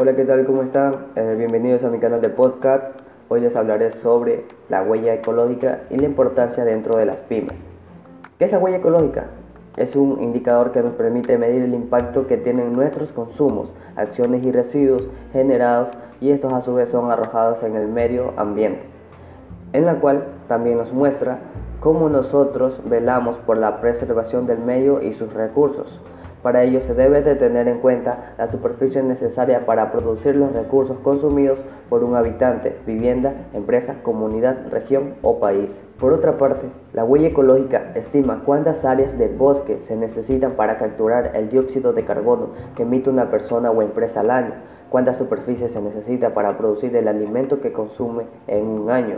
Hola, ¿qué tal? ¿Cómo están? Eh, bienvenidos a mi canal de podcast. Hoy les hablaré sobre la huella ecológica y la importancia dentro de las pymes. ¿Qué es la huella ecológica? Es un indicador que nos permite medir el impacto que tienen nuestros consumos, acciones y residuos generados y estos a su vez son arrojados en el medio ambiente, en la cual también nos muestra cómo nosotros velamos por la preservación del medio y sus recursos. Para ello se debe de tener en cuenta la superficie necesaria para producir los recursos consumidos por un habitante, vivienda, empresa, comunidad, región o país. Por otra parte, la huella ecológica estima cuántas áreas de bosque se necesitan para capturar el dióxido de carbono que emite una persona o empresa al año, cuánta superficie se necesita para producir el alimento que consume en un año,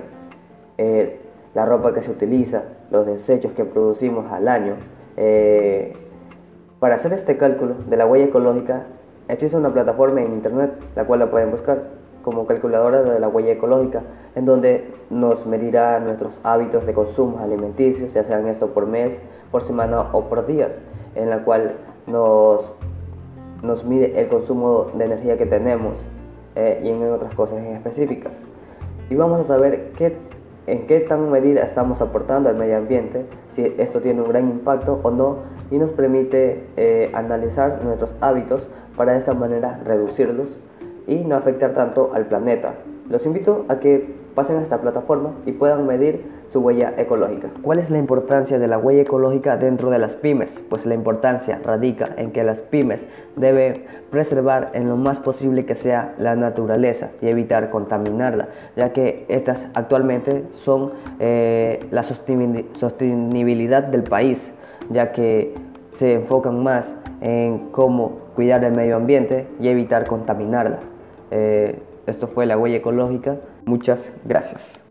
eh, la ropa que se utiliza, los desechos que producimos al año, eh, para hacer este cálculo de la huella ecológica, existe una plataforma en internet, la cual la pueden buscar como calculadora de la huella ecológica, en donde nos medirá nuestros hábitos de consumo alimenticios, ya sean esto por mes, por semana o por días, en la cual nos, nos mide el consumo de energía que tenemos eh, y en otras cosas específicas. Y vamos a saber qué en qué tan medida estamos aportando al medio ambiente, si esto tiene un gran impacto o no, y nos permite eh, analizar nuestros hábitos para de esa manera reducirlos y no afectar tanto al planeta. Los invito a que pasen a esta plataforma y puedan medir su huella ecológica. ¿Cuál es la importancia de la huella ecológica dentro de las pymes? Pues la importancia radica en que las pymes deben preservar en lo más posible que sea la naturaleza y evitar contaminarla, ya que estas actualmente son eh, la sostenibilidad del país, ya que se enfocan más en cómo cuidar el medio ambiente y evitar contaminarla. Eh, esto fue la huella ecológica. Muchas gracias.